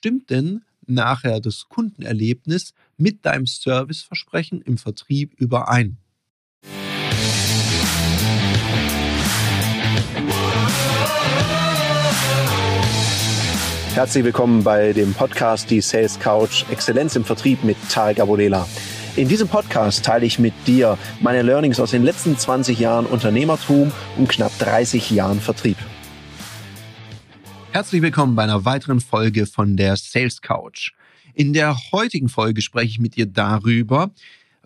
stimmt denn nachher das Kundenerlebnis mit deinem Serviceversprechen im Vertrieb überein? Herzlich willkommen bei dem Podcast Die Sales Couch Exzellenz im Vertrieb mit Tarek Abodela. In diesem Podcast teile ich mit dir meine Learnings aus den letzten 20 Jahren Unternehmertum und knapp 30 Jahren Vertrieb. Herzlich willkommen bei einer weiteren Folge von der Sales Couch. In der heutigen Folge spreche ich mit dir darüber,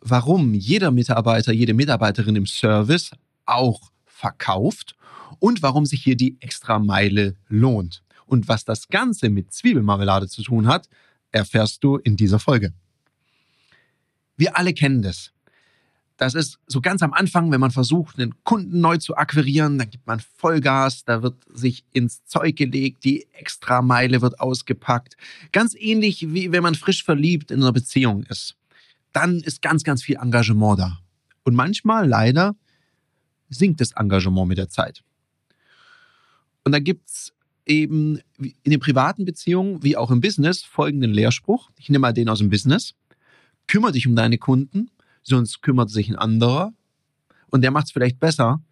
warum jeder Mitarbeiter, jede Mitarbeiterin im Service auch verkauft und warum sich hier die extra Meile lohnt. Und was das Ganze mit Zwiebelmarmelade zu tun hat, erfährst du in dieser Folge. Wir alle kennen das. Das ist so ganz am Anfang, wenn man versucht, einen Kunden neu zu akquirieren, dann gibt man Vollgas, da wird sich ins Zeug gelegt, die Extrameile wird ausgepackt. Ganz ähnlich wie wenn man frisch verliebt in einer Beziehung ist. Dann ist ganz, ganz viel Engagement da. Und manchmal leider sinkt das Engagement mit der Zeit. Und da gibt's eben in den privaten Beziehungen wie auch im Business folgenden Lehrspruch. Ich nehme mal den aus dem Business. Kümmere dich um deine Kunden, sonst kümmert sich ein anderer und der macht es vielleicht besser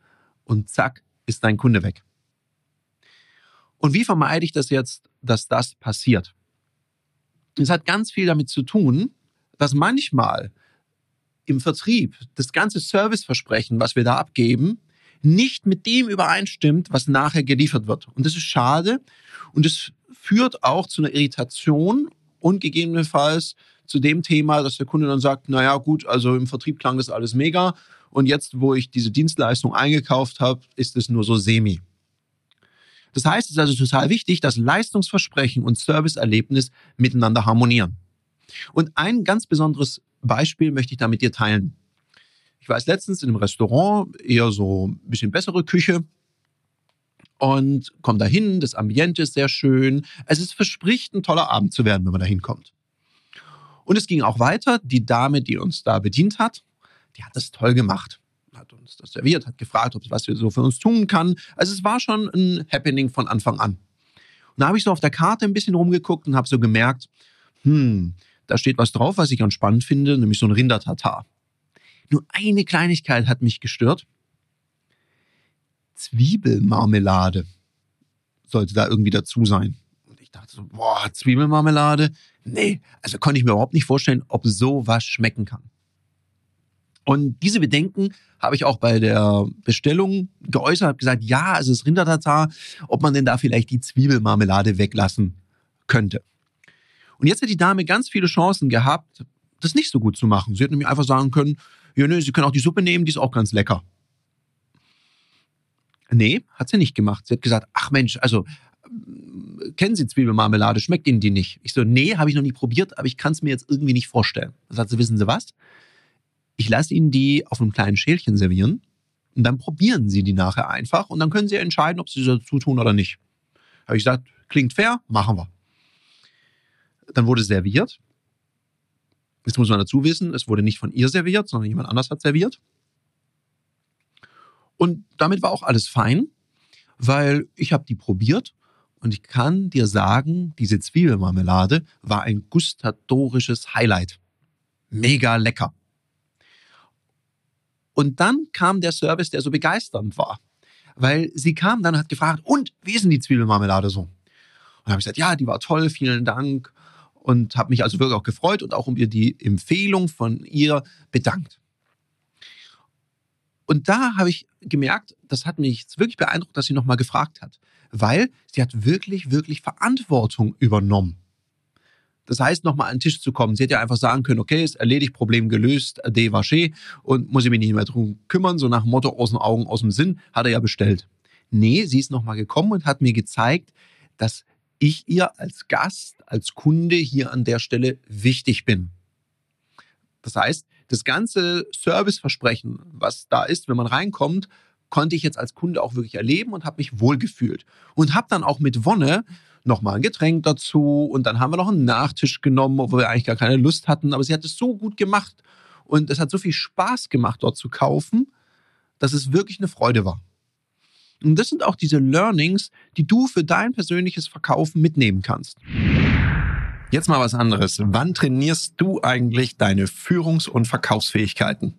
und zack, ist dein Kunde weg. Und wie vermeide ich das jetzt, dass das passiert? Es hat ganz viel damit zu tun, dass manchmal im Vertrieb das ganze Serviceversprechen, was wir da abgeben, nicht mit dem übereinstimmt, was nachher geliefert wird. Und das ist schade und es führt auch zu einer Irritation und gegebenenfalls zu dem Thema, dass der Kunde dann sagt, naja gut, also im Vertrieb klang das alles mega und jetzt, wo ich diese Dienstleistung eingekauft habe, ist es nur so semi. Das heißt, es ist also total wichtig, dass Leistungsversprechen und Serviceerlebnis miteinander harmonieren. Und ein ganz besonderes Beispiel möchte ich da mit dir teilen. Ich war letztens in einem Restaurant, eher so ein bisschen bessere Küche. Und komme da hin, das Ambiente ist sehr schön. Es ist verspricht, ein toller Abend zu werden, wenn man da hinkommt. Und es ging auch weiter. Die Dame, die uns da bedient hat, die hat das toll gemacht. Hat uns das serviert, hat gefragt, ob was wir so für uns tun kann. Also es war schon ein Happening von Anfang an. Und da habe ich so auf der Karte ein bisschen rumgeguckt und habe so gemerkt, hm, da steht was drauf, was ich ganz spannend finde, nämlich so ein Rindertatar. Nur eine Kleinigkeit hat mich gestört. Zwiebelmarmelade sollte da irgendwie dazu sein. Dachte so, boah, Zwiebelmarmelade? Nee, also konnte ich mir überhaupt nicht vorstellen, ob sowas schmecken kann. Und diese Bedenken habe ich auch bei der Bestellung geäußert, habe gesagt, ja, es ist Rindertatar, ob man denn da vielleicht die Zwiebelmarmelade weglassen könnte. Und jetzt hat die Dame ganz viele Chancen gehabt, das nicht so gut zu machen. Sie hätte nämlich einfach sagen können, ja, nö, Sie können auch die Suppe nehmen, die ist auch ganz lecker. Nee, hat sie nicht gemacht. Sie hat gesagt, ach Mensch, also kennen Sie Zwiebelmarmelade, schmeckt Ihnen die nicht? Ich so, nee, habe ich noch nie probiert, aber ich kann es mir jetzt irgendwie nicht vorstellen. Dann sagt sie, wissen Sie was? Ich lasse Ihnen die auf einem kleinen Schälchen servieren und dann probieren Sie die nachher einfach und dann können Sie entscheiden, ob Sie dazu tun oder nicht. Habe ich gesagt, klingt fair, machen wir. Dann wurde serviert Jetzt muss man dazu wissen, es wurde nicht von ihr serviert, sondern jemand anders hat serviert. Und damit war auch alles fein, weil ich habe die probiert und ich kann dir sagen, diese Zwiebelmarmelade war ein gustatorisches Highlight. Mega lecker. Und dann kam der Service, der so begeisternd war. Weil sie kam dann und hat gefragt, und wie ist denn die Zwiebelmarmelade so? Und habe ich gesagt, ja, die war toll, vielen Dank und habe mich also wirklich auch gefreut und auch um ihr die Empfehlung von ihr bedankt. Und da habe ich gemerkt, das hat mich wirklich beeindruckt, dass sie nochmal gefragt hat, weil sie hat wirklich, wirklich Verantwortung übernommen. Das heißt, nochmal an den Tisch zu kommen. Sie hätte ja einfach sagen können, okay, ist erledigt, Problem gelöst, de vaché und muss ich mich nicht mehr drum kümmern, so nach dem Motto aus den Augen, aus dem Sinn, hat er ja bestellt. Nee, sie ist nochmal gekommen und hat mir gezeigt, dass ich ihr als Gast, als Kunde hier an der Stelle wichtig bin. Das heißt, das ganze Serviceversprechen, was da ist, wenn man reinkommt, konnte ich jetzt als Kunde auch wirklich erleben und habe mich wohlgefühlt. Und habe dann auch mit Wonne nochmal ein Getränk dazu und dann haben wir noch einen Nachtisch genommen, obwohl wir eigentlich gar keine Lust hatten. Aber sie hat es so gut gemacht und es hat so viel Spaß gemacht, dort zu kaufen, dass es wirklich eine Freude war. Und das sind auch diese Learnings, die du für dein persönliches Verkaufen mitnehmen kannst. Jetzt mal was anderes. Wann trainierst du eigentlich deine Führungs- und Verkaufsfähigkeiten?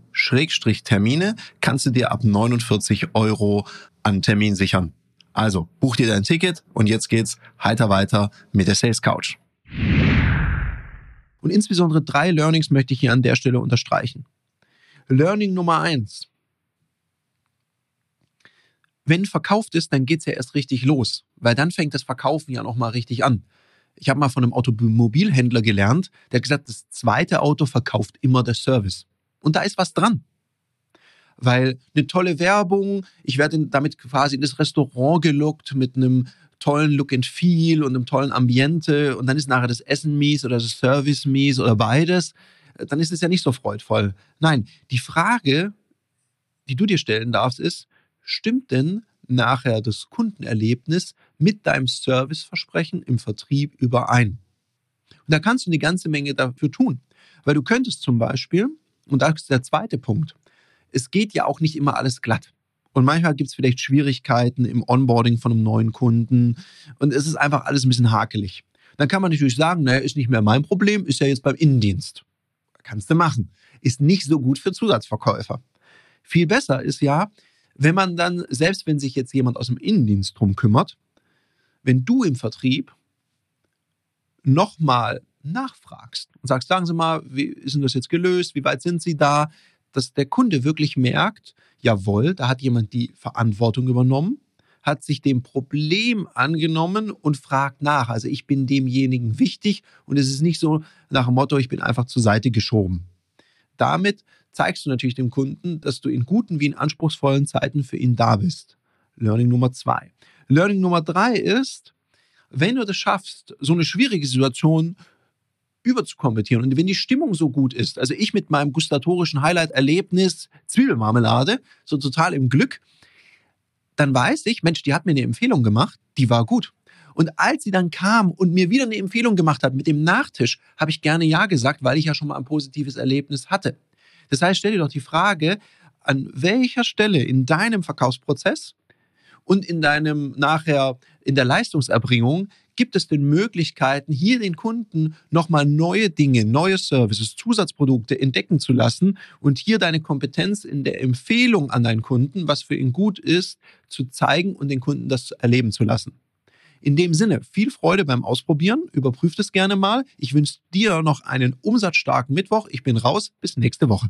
Termine kannst du dir ab 49 Euro an Termin sichern. Also buch dir dein Ticket und jetzt geht's heiter weiter mit der Sales Couch. Und insbesondere drei Learnings möchte ich hier an der Stelle unterstreichen. Learning Nummer eins. Wenn verkauft ist, dann geht's ja erst richtig los, weil dann fängt das Verkaufen ja nochmal richtig an. Ich habe mal von einem Automobilhändler gelernt, der hat gesagt, das zweite Auto verkauft immer der Service. Und da ist was dran. Weil eine tolle Werbung, ich werde damit quasi in das Restaurant gelockt mit einem tollen Look and Feel und einem tollen Ambiente und dann ist nachher das Essen mies oder das Service mies oder beides, dann ist es ja nicht so freudvoll. Nein, die Frage, die du dir stellen darfst, ist, stimmt denn nachher das Kundenerlebnis mit deinem Serviceversprechen im Vertrieb überein. Und da kannst du eine ganze Menge dafür tun. Weil du könntest zum Beispiel, und das ist der zweite Punkt, es geht ja auch nicht immer alles glatt. Und manchmal gibt es vielleicht Schwierigkeiten im Onboarding von einem neuen Kunden und es ist einfach alles ein bisschen hakelig. Dann kann man natürlich sagen, naja, ist nicht mehr mein Problem, ist ja jetzt beim Innendienst. Kannst du machen. Ist nicht so gut für Zusatzverkäufer. Viel besser ist ja, wenn man dann, selbst wenn sich jetzt jemand aus dem Innendienst drum kümmert, wenn du im Vertrieb nochmal nachfragst und sagst, sagen Sie mal, wie ist denn das jetzt gelöst? Wie weit sind Sie da? Dass der Kunde wirklich merkt, jawohl, da hat jemand die Verantwortung übernommen, hat sich dem Problem angenommen und fragt nach. Also ich bin demjenigen wichtig und es ist nicht so nach dem Motto, ich bin einfach zur Seite geschoben. Damit zeigst du natürlich dem Kunden, dass du in guten wie in anspruchsvollen Zeiten für ihn da bist. Learning Nummer zwei. Learning Nummer drei ist, wenn du das schaffst, so eine schwierige Situation überzukompetieren und wenn die Stimmung so gut ist, also ich mit meinem gustatorischen Highlight-Erlebnis Zwiebelmarmelade, so total im Glück, dann weiß ich, Mensch, die hat mir eine Empfehlung gemacht, die war gut. Und als sie dann kam und mir wieder eine Empfehlung gemacht hat mit dem Nachtisch, habe ich gerne Ja gesagt, weil ich ja schon mal ein positives Erlebnis hatte. Das heißt, stell dir doch die Frage, an welcher Stelle in deinem Verkaufsprozess und in deinem nachher in der Leistungserbringung gibt es denn Möglichkeiten, hier den Kunden nochmal neue Dinge, neue Services, Zusatzprodukte entdecken zu lassen und hier deine Kompetenz in der Empfehlung an deinen Kunden, was für ihn gut ist, zu zeigen und den Kunden das erleben zu lassen. In dem Sinne, viel Freude beim Ausprobieren. Überprüft es gerne mal. Ich wünsche dir noch einen umsatzstarken Mittwoch. Ich bin raus. Bis nächste Woche.